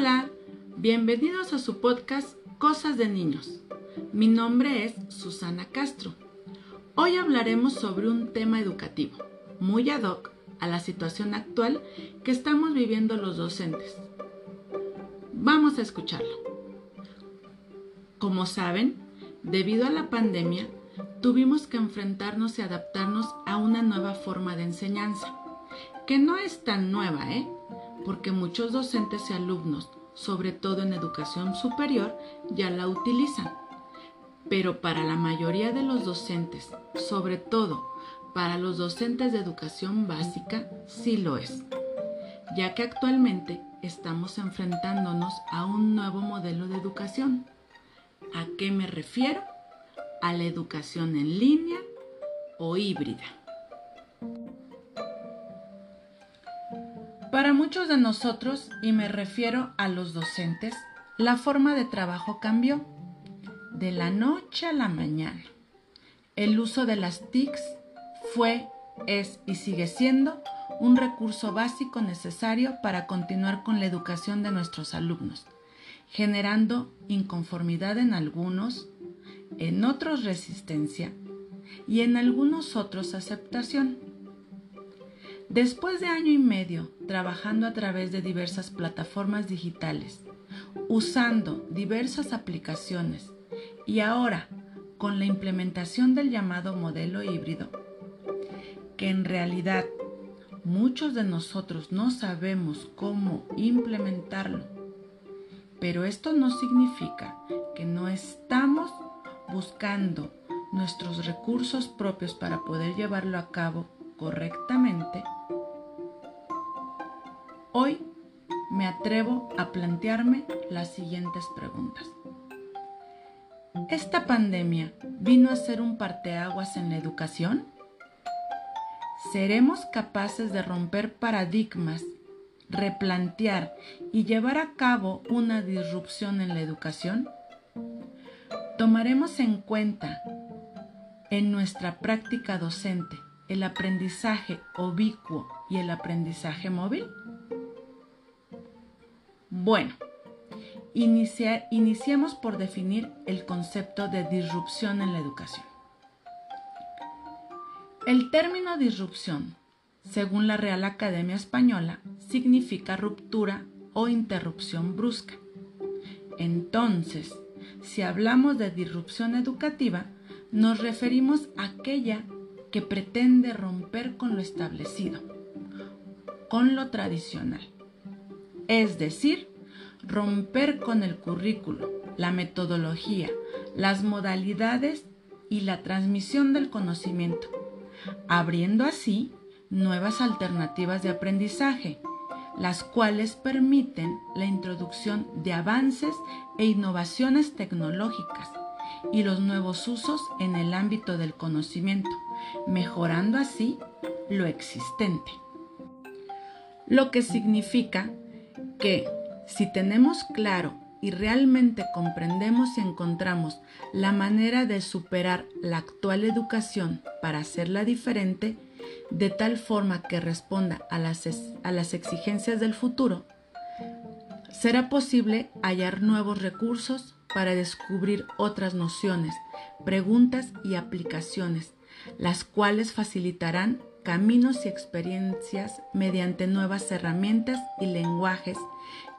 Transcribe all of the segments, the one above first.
Hola, bienvenidos a su podcast Cosas de Niños. Mi nombre es Susana Castro. Hoy hablaremos sobre un tema educativo, muy ad hoc a la situación actual que estamos viviendo los docentes. Vamos a escucharlo. Como saben, debido a la pandemia, tuvimos que enfrentarnos y adaptarnos a una nueva forma de enseñanza, que no es tan nueva, ¿eh? Porque muchos docentes y alumnos, sobre todo en educación superior, ya la utilizan. Pero para la mayoría de los docentes, sobre todo para los docentes de educación básica, sí lo es, ya que actualmente estamos enfrentándonos a un nuevo modelo de educación. ¿A qué me refiero? A la educación en línea o híbrida. Para muchos de nosotros, y me refiero a los docentes, la forma de trabajo cambió de la noche a la mañana. El uso de las TICs fue, es y sigue siendo un recurso básico necesario para continuar con la educación de nuestros alumnos, generando inconformidad en algunos, en otros resistencia y en algunos otros aceptación. Después de año y medio trabajando a través de diversas plataformas digitales, usando diversas aplicaciones y ahora con la implementación del llamado modelo híbrido, que en realidad Muchos de nosotros no sabemos cómo implementarlo, pero esto no significa que no estamos buscando nuestros recursos propios para poder llevarlo a cabo correctamente. Hoy me atrevo a plantearme las siguientes preguntas. ¿Esta pandemia vino a ser un parteaguas en la educación? ¿Seremos capaces de romper paradigmas, replantear y llevar a cabo una disrupción en la educación? ¿Tomaremos en cuenta en nuestra práctica docente el aprendizaje ubicuo y el aprendizaje móvil? Bueno, iniciemos por definir el concepto de disrupción en la educación. El término disrupción, según la Real Academia Española, significa ruptura o interrupción brusca. Entonces, si hablamos de disrupción educativa, nos referimos a aquella que pretende romper con lo establecido, con lo tradicional. Es decir, romper con el currículo, la metodología, las modalidades y la transmisión del conocimiento abriendo así nuevas alternativas de aprendizaje, las cuales permiten la introducción de avances e innovaciones tecnológicas y los nuevos usos en el ámbito del conocimiento, mejorando así lo existente. Lo que significa que si tenemos claro y realmente comprendemos y encontramos la manera de superar la actual educación para hacerla diferente, de tal forma que responda a las, a las exigencias del futuro, será posible hallar nuevos recursos para descubrir otras nociones, preguntas y aplicaciones, las cuales facilitarán caminos y experiencias mediante nuevas herramientas y lenguajes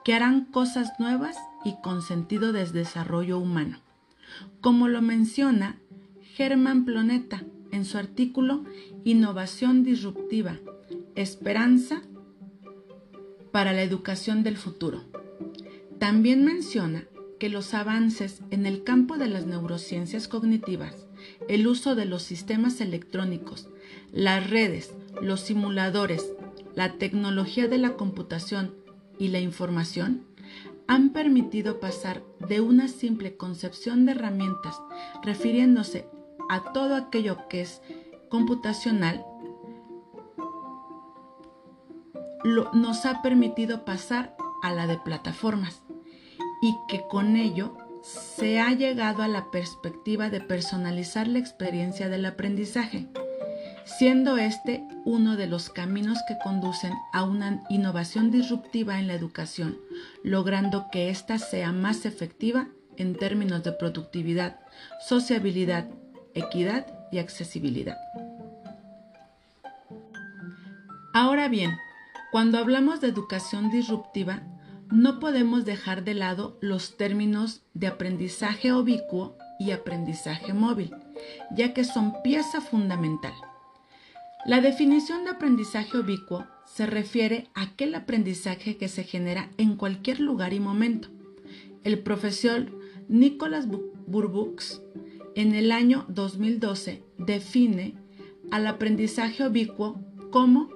que harán cosas nuevas y con sentido de desarrollo humano, como lo menciona Germán Ploneta en su artículo Innovación disruptiva, esperanza para la educación del futuro. También menciona que los avances en el campo de las neurociencias cognitivas, el uso de los sistemas electrónicos, las redes, los simuladores, la tecnología de la computación y la información han permitido pasar de una simple concepción de herramientas refiriéndose a todo aquello que es computacional, nos ha permitido pasar a la de plataformas y que con ello se ha llegado a la perspectiva de personalizar la experiencia del aprendizaje siendo este uno de los caminos que conducen a una innovación disruptiva en la educación, logrando que ésta sea más efectiva en términos de productividad, sociabilidad, equidad y accesibilidad. Ahora bien, cuando hablamos de educación disruptiva, no podemos dejar de lado los términos de aprendizaje ubicuo y aprendizaje móvil, ya que son pieza fundamental. La definición de aprendizaje ubicuo se refiere a aquel aprendizaje que se genera en cualquier lugar y momento. El profesor Nicholas Burbux en el año 2012 define al aprendizaje ubicuo como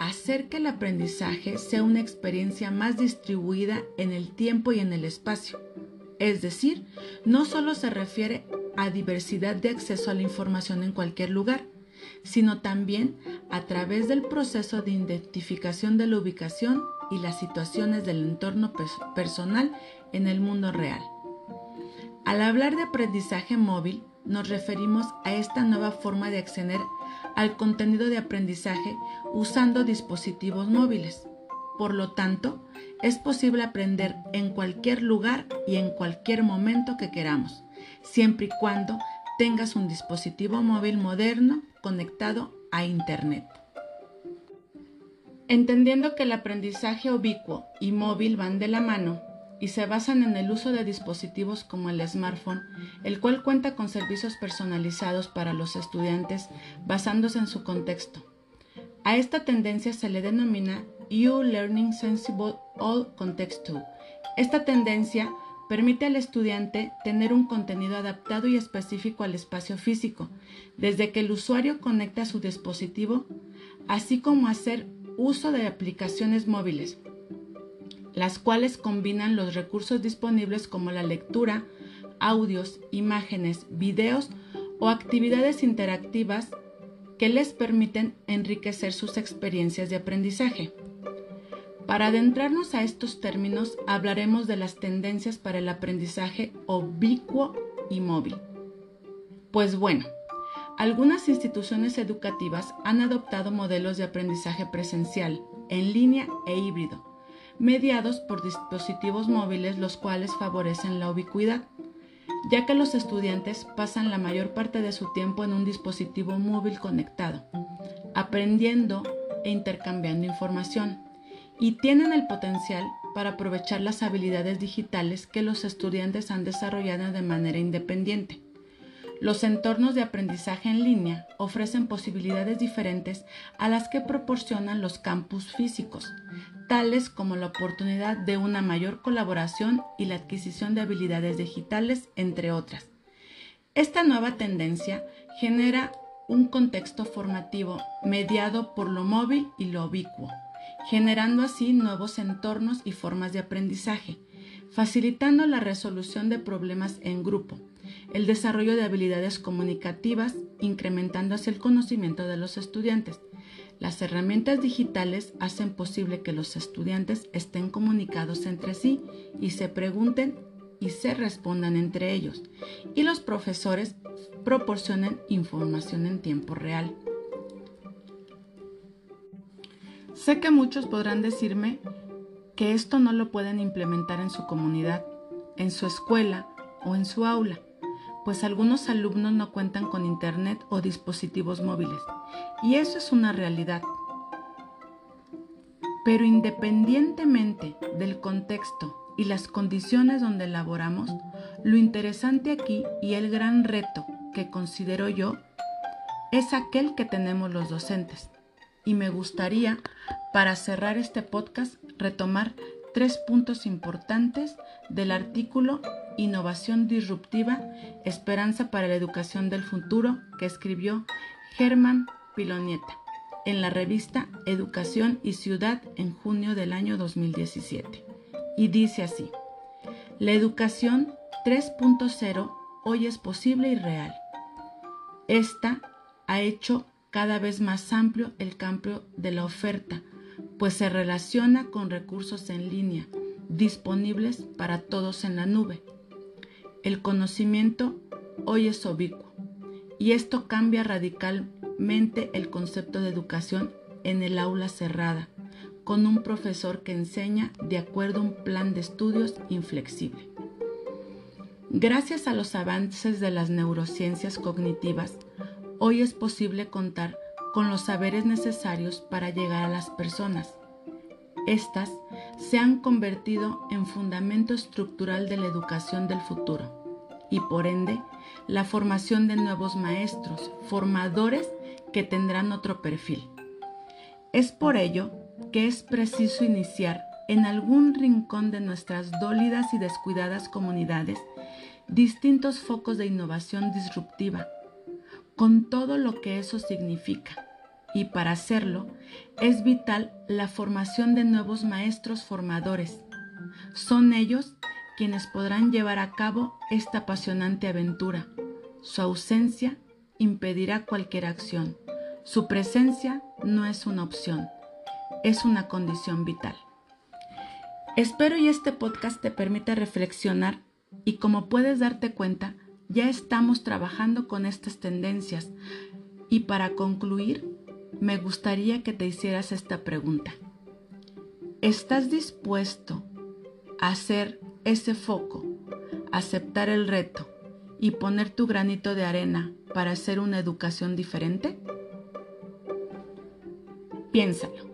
hacer que el aprendizaje sea una experiencia más distribuida en el tiempo y en el espacio. Es decir, no solo se refiere a diversidad de acceso a la información en cualquier lugar, sino también a través del proceso de identificación de la ubicación y las situaciones del entorno personal en el mundo real. Al hablar de aprendizaje móvil, nos referimos a esta nueva forma de acceder al contenido de aprendizaje usando dispositivos móviles. Por lo tanto, es posible aprender en cualquier lugar y en cualquier momento que queramos, siempre y cuando tengas un dispositivo móvil moderno conectado a Internet. Entendiendo que el aprendizaje ubicuo y móvil van de la mano, y se basan en el uso de dispositivos como el smartphone, el cual cuenta con servicios personalizados para los estudiantes basándose en su contexto. A esta tendencia se le denomina U-Learning Sensible All Context. Esta tendencia permite al estudiante tener un contenido adaptado y específico al espacio físico, desde que el usuario conecta su dispositivo, así como hacer uso de aplicaciones móviles, las cuales combinan los recursos disponibles como la lectura, audios, imágenes, videos o actividades interactivas que les permiten enriquecer sus experiencias de aprendizaje. Para adentrarnos a estos términos, hablaremos de las tendencias para el aprendizaje ubicuo y móvil. Pues bueno, algunas instituciones educativas han adoptado modelos de aprendizaje presencial, en línea e híbrido, mediados por dispositivos móviles los cuales favorecen la ubicuidad, ya que los estudiantes pasan la mayor parte de su tiempo en un dispositivo móvil conectado, aprendiendo e intercambiando información, y tienen el potencial para aprovechar las habilidades digitales que los estudiantes han desarrollado de manera independiente. Los entornos de aprendizaje en línea ofrecen posibilidades diferentes a las que proporcionan los campus físicos, tales como la oportunidad de una mayor colaboración y la adquisición de habilidades digitales, entre otras. Esta nueva tendencia genera un contexto formativo mediado por lo móvil y lo ubicuo, generando así nuevos entornos y formas de aprendizaje, facilitando la resolución de problemas en grupo, el desarrollo de habilidades comunicativas, incrementando así el conocimiento de los estudiantes, las herramientas digitales hacen posible que los estudiantes estén comunicados entre sí y se pregunten y se respondan entre ellos, y los profesores proporcionen información en tiempo real. Sé que muchos podrán decirme que esto no lo pueden implementar en su comunidad, en su escuela o en su aula, pues algunos alumnos no cuentan con internet o dispositivos móviles, y eso es una realidad. Pero independientemente del contexto y las condiciones donde elaboramos, lo interesante aquí y el gran reto que considero yo es aquel que tenemos los docentes. Y me gustaría, para cerrar este podcast, retomar tres puntos importantes del artículo Innovación Disruptiva, Esperanza para la Educación del Futuro que escribió Germán Pilonieta en la revista Educación y Ciudad en junio del año 2017. Y dice así, la educación 3.0 hoy es posible y real. Esta ha hecho cada vez más amplio el campo de la oferta, pues se relaciona con recursos en línea disponibles para todos en la nube. El conocimiento hoy es ubicuo y esto cambia radicalmente el concepto de educación en el aula cerrada, con un profesor que enseña de acuerdo a un plan de estudios inflexible. Gracias a los avances de las neurociencias cognitivas, hoy es posible contar con los saberes necesarios para llegar a las personas. Estas se han convertido en fundamento estructural de la educación del futuro y por ende la formación de nuevos maestros, formadores que tendrán otro perfil. Es por ello que es preciso iniciar en algún rincón de nuestras dólidas y descuidadas comunidades distintos focos de innovación disruptiva, con todo lo que eso significa. Y para hacerlo es vital la formación de nuevos maestros formadores. Son ellos quienes podrán llevar a cabo esta apasionante aventura. Su ausencia impedirá cualquier acción. Su presencia no es una opción, es una condición vital. Espero y este podcast te permita reflexionar y como puedes darte cuenta, ya estamos trabajando con estas tendencias. Y para concluir, me gustaría que te hicieras esta pregunta. ¿Estás dispuesto a hacer ese foco, aceptar el reto y poner tu granito de arena para hacer una educación diferente? Piénsalo.